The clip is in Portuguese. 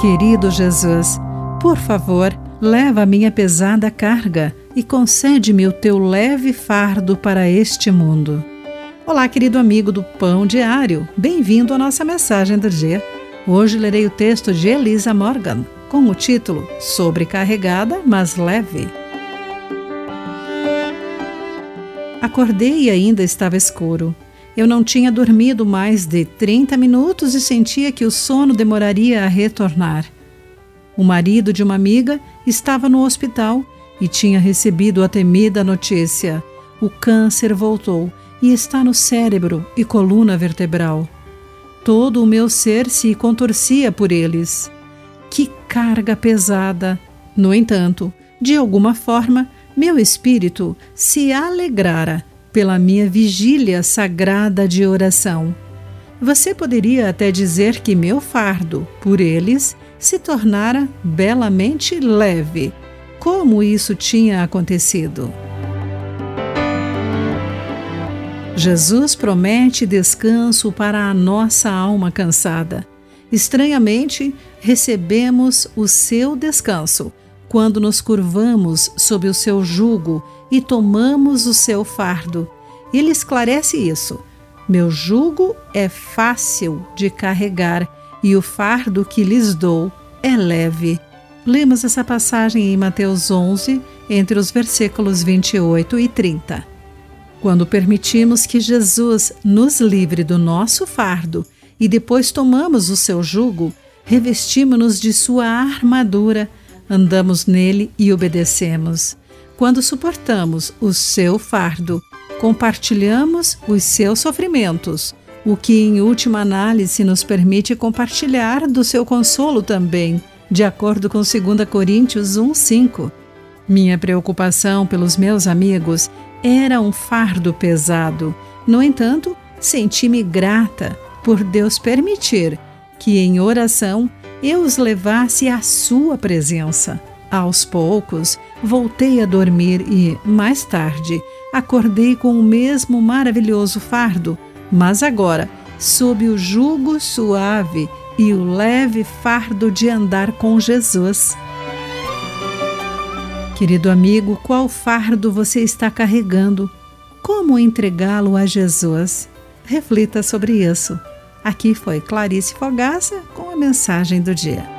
Querido Jesus, por favor, leva a minha pesada carga e concede-me o teu leve fardo para este mundo. Olá, querido amigo do Pão Diário, bem-vindo à nossa mensagem do dia. Hoje lerei o texto de Elisa Morgan com o título Sobrecarregada, mas leve. Acordei e ainda estava escuro. Eu não tinha dormido mais de 30 minutos e sentia que o sono demoraria a retornar. O marido de uma amiga estava no hospital e tinha recebido a temida notícia: o câncer voltou e está no cérebro e coluna vertebral. Todo o meu ser se contorcia por eles. Que carga pesada! No entanto, de alguma forma, meu espírito se alegrara pela minha vigília sagrada de oração. Você poderia até dizer que meu fardo, por eles, se tornara belamente leve. Como isso tinha acontecido? Jesus promete descanso para a nossa alma cansada. Estranhamente, recebemos o seu descanso quando nos curvamos sob o seu jugo e tomamos o seu fardo. Ele esclarece isso. Meu jugo é fácil de carregar e o fardo que lhes dou é leve. Lemos essa passagem em Mateus 11, entre os versículos 28 e 30. Quando permitimos que Jesus nos livre do nosso fardo e depois tomamos o seu jugo, revestimos-nos de sua armadura andamos nele e obedecemos. Quando suportamos o seu fardo, compartilhamos os seus sofrimentos, o que em última análise nos permite compartilhar do seu consolo também, de acordo com 2 Coríntios 1:5. Minha preocupação pelos meus amigos era um fardo pesado. No entanto, senti-me grata por Deus permitir que em oração eu os levasse à sua presença. Aos poucos, voltei a dormir e, mais tarde, acordei com o mesmo maravilhoso fardo, mas agora sob o jugo suave e o leve fardo de andar com Jesus. Querido amigo, qual fardo você está carregando? Como entregá-lo a Jesus? Reflita sobre isso. Aqui foi Clarice Fogaça com mensagem do dia.